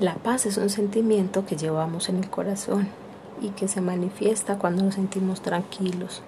La paz es un sentimiento que llevamos en el corazón y que se manifiesta cuando nos sentimos tranquilos,